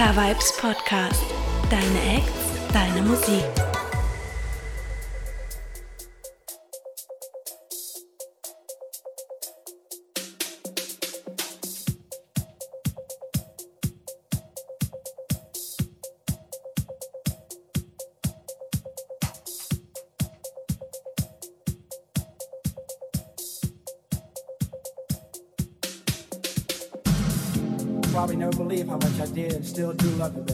Car Vibes Podcast. Deine Acts, deine Musik. still do love you.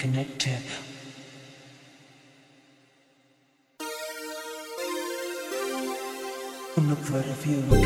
connected. I'm not part.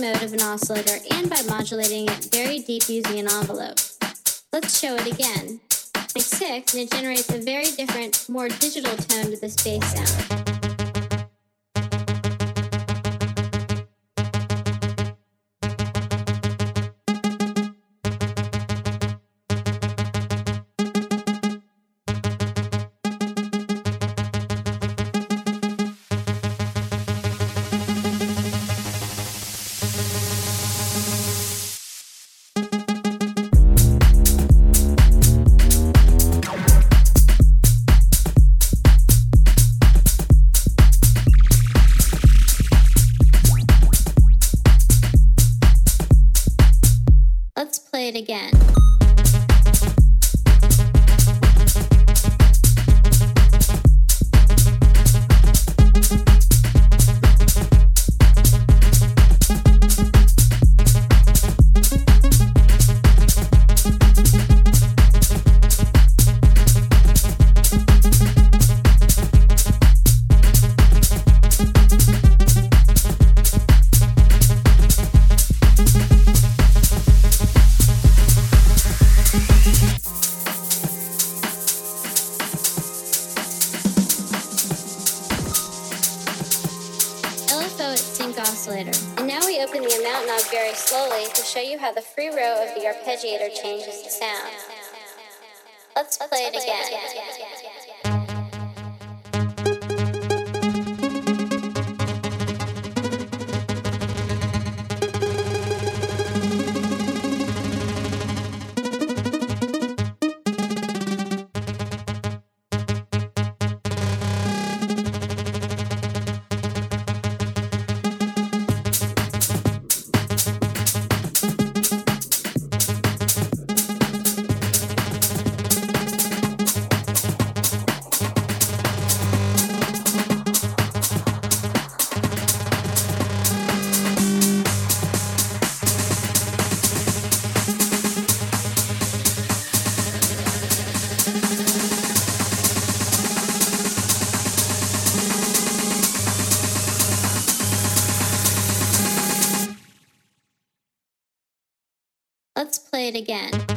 mode of an oscillator and by modulating it very deep using an envelope. Let's show it again. It's 6 and it generates a very different, more digital tone to this bass sound. Again.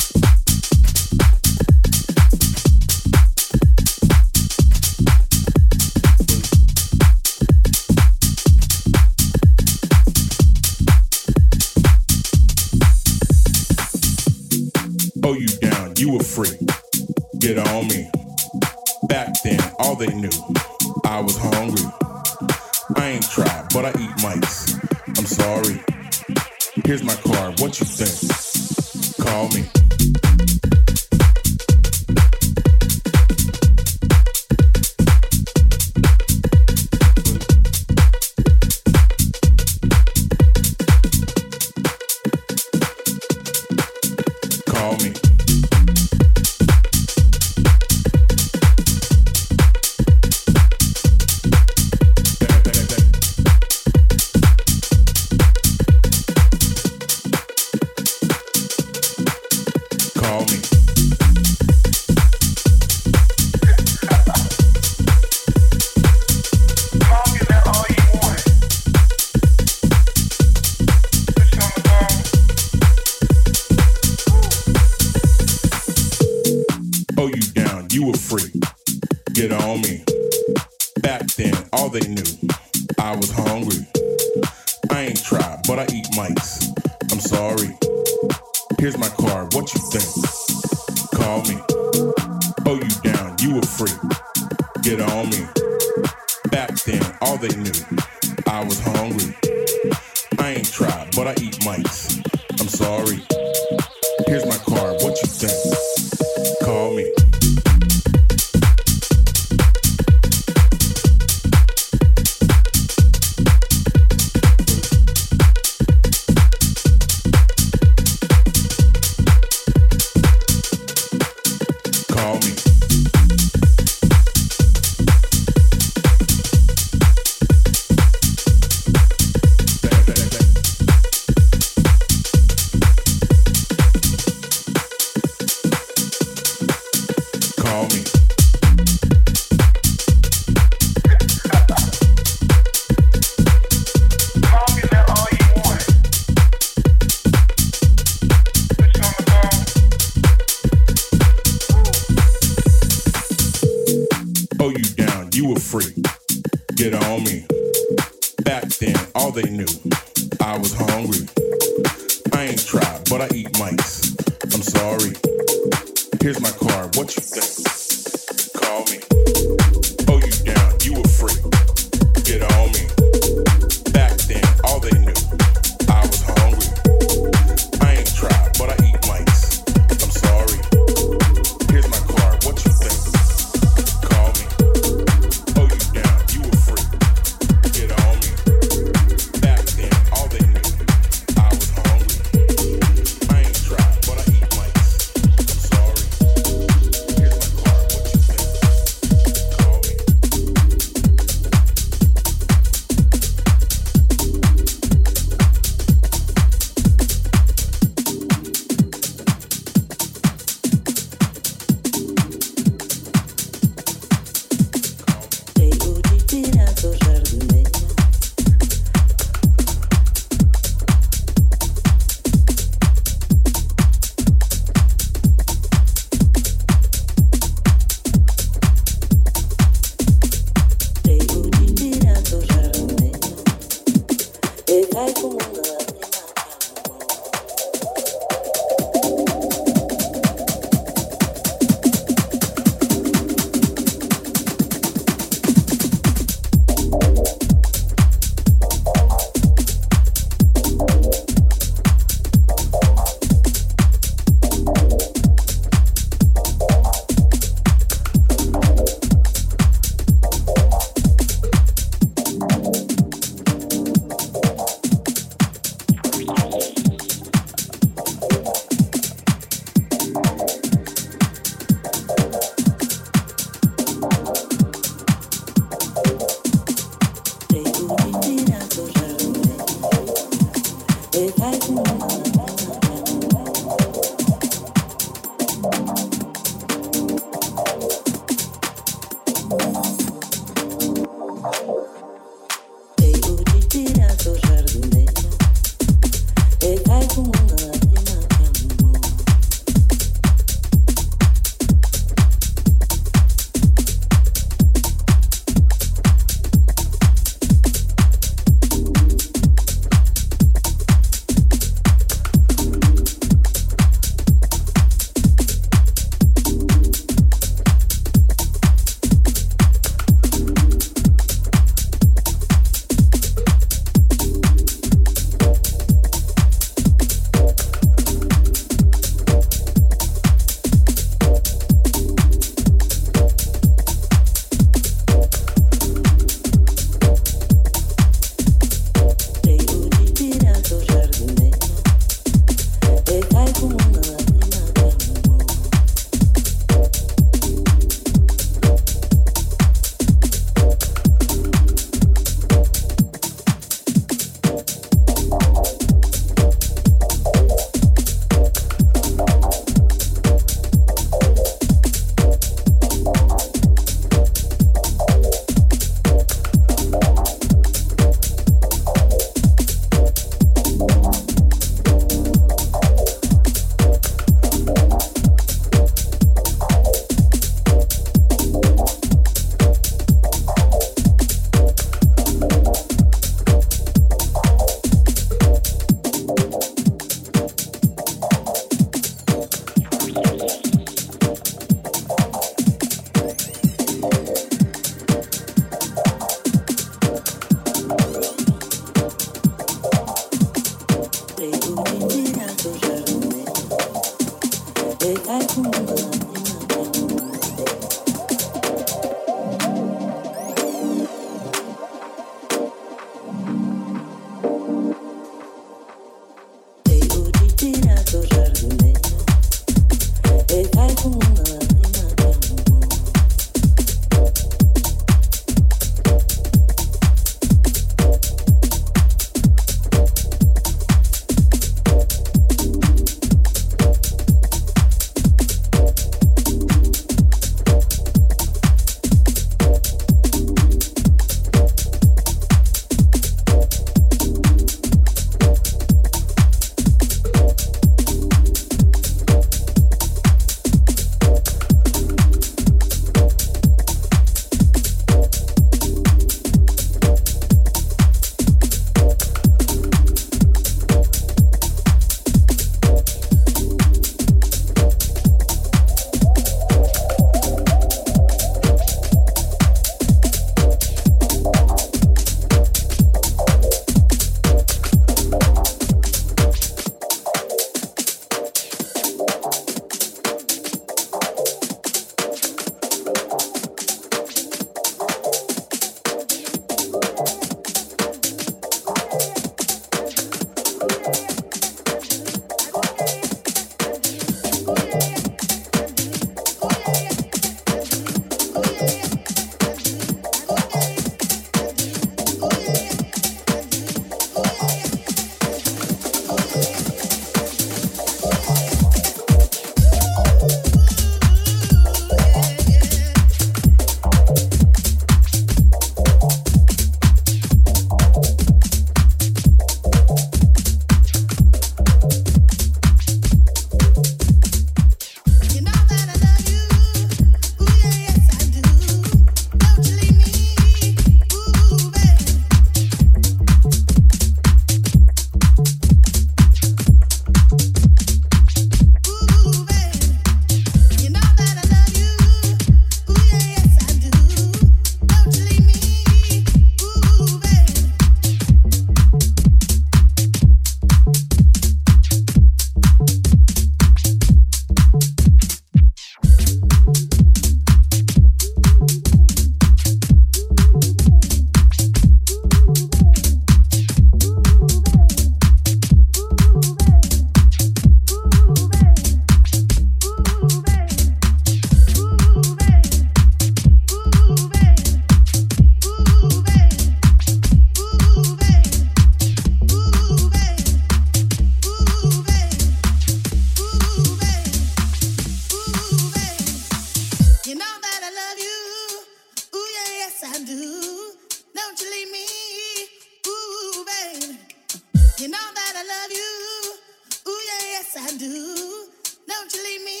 You know that I love you. Ooh, yeah, yes, I do. Don't you leave me.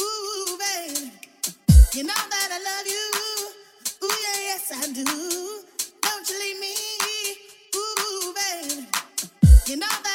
Ooh, baby. You know that I love you. Ooh, yeah, yes, I do. Don't you leave me. Ooh, baby. You know that.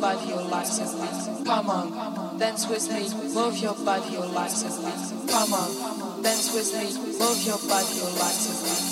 body, your life is me. Come on, dance with me, move your body, your life is me. Come on, dance with me, move your body, your life is me.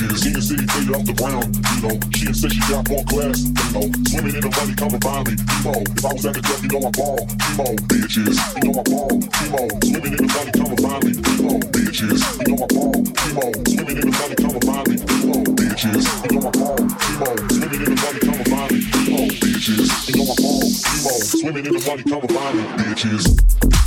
Yeah, senior city you off the ground, you know. She had said she got more class, you know. Swimming in the money, come and find me, emo. If I was at the club, you know I ball, emo. Bitches, you know I ball, emo. Swimming in the money, come and find me, emo. Bitches, you know I ball, emo. Swimming in the money, come and find me, emo. Bitches, you know I ball, emo. Swimming in the money, come and find me, emo. Bitches, you know I ball, emo. Swimming in the money, come and find me, bitches.